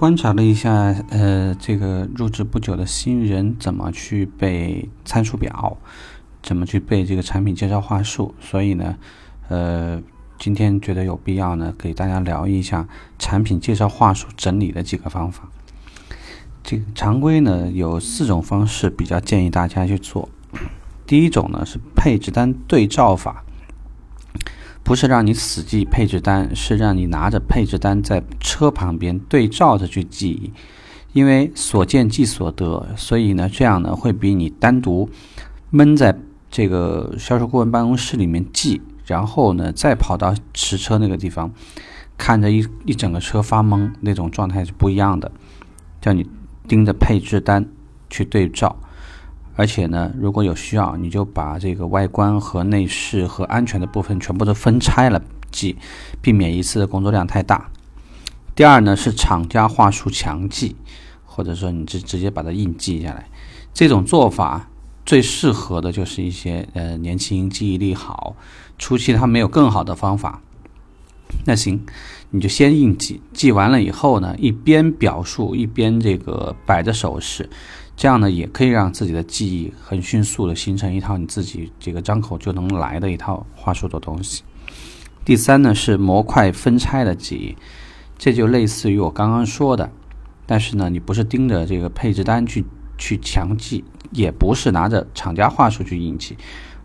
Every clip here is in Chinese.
观察了一下，呃，这个入职不久的新人怎么去背参数表，怎么去背这个产品介绍话术，所以呢，呃，今天觉得有必要呢，给大家聊一下产品介绍话术整理的几个方法。这个常规呢有四种方式，比较建议大家去做。第一种呢是配置单对照法。不是让你死记配置单，是让你拿着配置单在车旁边对照着去记，因为所见即所得，所以呢，这样呢会比你单独闷在这个销售顾问办公室里面记，然后呢再跑到实车那个地方看着一一整个车发懵那种状态是不一样的。叫你盯着配置单去对照。而且呢，如果有需要，你就把这个外观和内饰和安全的部分全部都分拆了记，避免一次的工作量太大。第二呢是厂家话术强记，或者说你直直接把它硬记下来。这种做法最适合的就是一些呃年轻记忆力好，初期他没有更好的方法。那行，你就先硬记，记完了以后呢，一边表述一边这个摆着手势。这样呢，也可以让自己的记忆很迅速的形成一套你自己这个张口就能来的一套话术的东西。第三呢是模块分拆的记忆，这就类似于我刚刚说的，但是呢，你不是盯着这个配置单去去强记，也不是拿着厂家话术去硬记，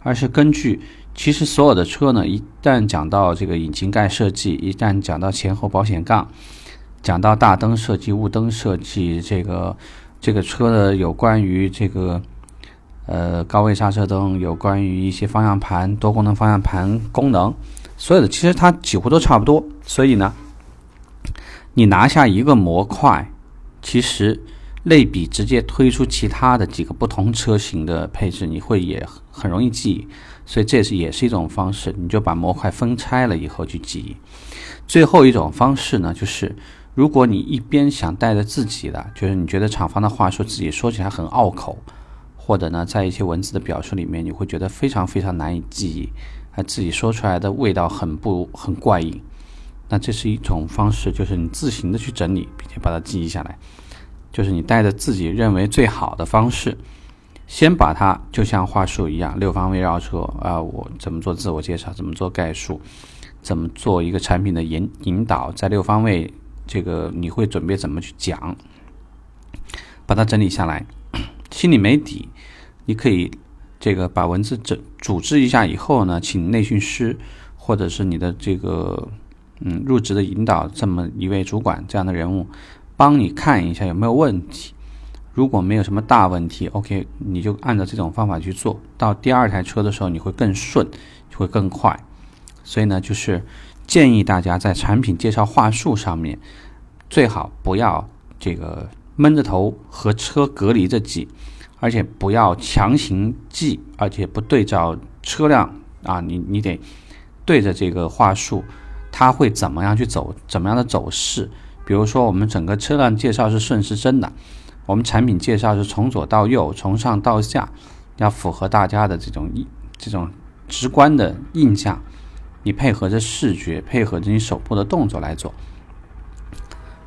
而是根据其实所有的车呢，一旦讲到这个引擎盖设计，一旦讲到前后保险杠，讲到大灯设计、雾灯设计这个。这个车的有关于这个，呃，高位刹车灯，有关于一些方向盘多功能方向盘功能，所有的其实它几乎都差不多。所以呢，你拿下一个模块，其实类比直接推出其他的几个不同车型的配置，你会也很容易记忆。所以这是也是一种方式，你就把模块分拆了以后去记忆。最后一种方式呢，就是。如果你一边想带着自己的，就是你觉得厂方的话术自己说起来很拗口，或者呢，在一些文字的表述里面，你会觉得非常非常难以记忆，啊，自己说出来的味道很不很怪异，那这是一种方式，就是你自行的去整理，并且把它记忆下来，就是你带着自己认为最好的方式，先把它就像话术一样，六方位绕车啊，我怎么做自我介绍，怎么做概述，怎么做一个产品的引引导，在六方位。这个你会准备怎么去讲？把它整理下来，心里没底，你可以这个把文字整组织一下以后呢，请内训师或者是你的这个嗯入职的引导这么一位主管这样的人物，帮你看一下有没有问题。如果没有什么大问题，OK，你就按照这种方法去做到第二台车的时候，你会更顺，会更快。所以呢，就是。建议大家在产品介绍话术上面，最好不要这个闷着头和车隔离着记，而且不要强行记，而且不对照车辆啊，你你得对着这个话术，它会怎么样去走，怎么样的走势？比如说，我们整个车辆介绍是顺时针的，我们产品介绍是从左到右，从上到下，要符合大家的这种印这种直观的印象。你配合着视觉，配合着你手部的动作来做，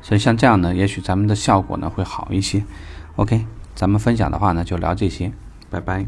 所以像这样呢，也许咱们的效果呢会好一些。OK，咱们分享的话呢就聊这些，拜拜。